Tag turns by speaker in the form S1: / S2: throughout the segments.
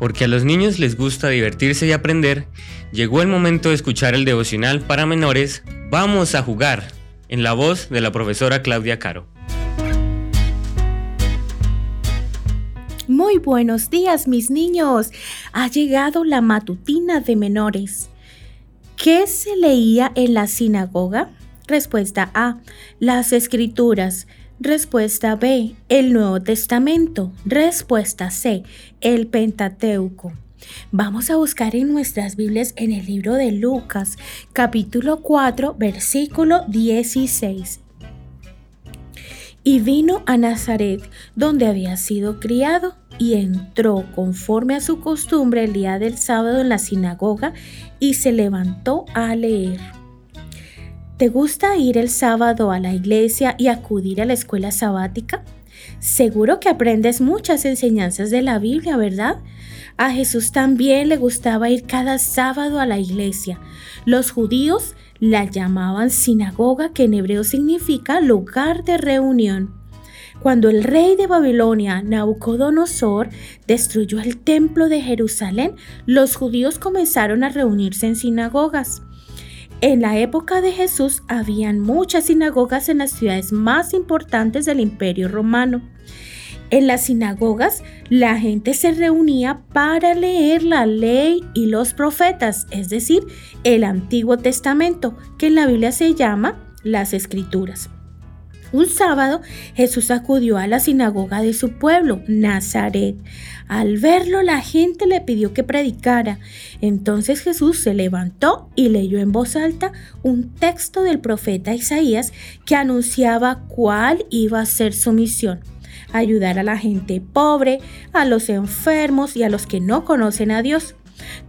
S1: porque a los niños les gusta divertirse y aprender, llegó el momento de escuchar el devocional para menores Vamos a jugar, en la voz de la profesora Claudia Caro.
S2: Muy buenos días mis niños. Ha llegado la matutina de menores. ¿Qué se leía en la sinagoga? Respuesta A. Las escrituras. Respuesta B. El Nuevo Testamento. Respuesta C. El Pentateuco. Vamos a buscar en nuestras Biblias en el libro de Lucas, capítulo 4, versículo 16. Y vino a Nazaret, donde había sido criado, y entró conforme a su costumbre el día del sábado en la sinagoga, y se levantó a leer. ¿Te gusta ir el sábado a la iglesia y acudir a la escuela sabática? Seguro que aprendes muchas enseñanzas de la Biblia, ¿verdad? A Jesús también le gustaba ir cada sábado a la iglesia. Los judíos la llamaban sinagoga, que en hebreo significa lugar de reunión. Cuando el rey de Babilonia, Nabucodonosor, destruyó el templo de Jerusalén, los judíos comenzaron a reunirse en sinagogas. En la época de Jesús habían muchas sinagogas en las ciudades más importantes del imperio romano. En las sinagogas la gente se reunía para leer la ley y los profetas, es decir, el Antiguo Testamento, que en la Biblia se llama las Escrituras. Un sábado Jesús acudió a la sinagoga de su pueblo, Nazaret. Al verlo la gente le pidió que predicara. Entonces Jesús se levantó y leyó en voz alta un texto del profeta Isaías que anunciaba cuál iba a ser su misión ayudar a la gente pobre, a los enfermos y a los que no conocen a Dios.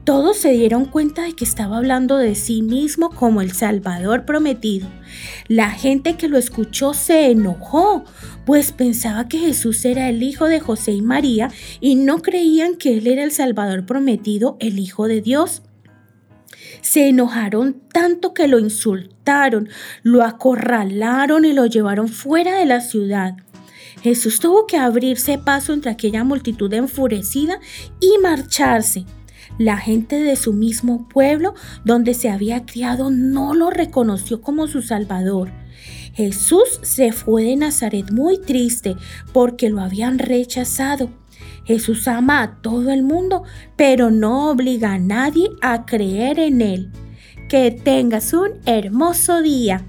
S2: Todos se dieron cuenta de que estaba hablando de sí mismo como el Salvador prometido. La gente que lo escuchó se enojó, pues pensaba que Jesús era el hijo de José y María y no creían que Él era el Salvador prometido, el Hijo de Dios. Se enojaron tanto que lo insultaron, lo acorralaron y lo llevaron fuera de la ciudad. Jesús tuvo que abrirse paso entre aquella multitud enfurecida y marcharse. La gente de su mismo pueblo donde se había criado no lo reconoció como su Salvador. Jesús se fue de Nazaret muy triste porque lo habían rechazado. Jesús ama a todo el mundo, pero no obliga a nadie a creer en Él. Que tengas un hermoso día.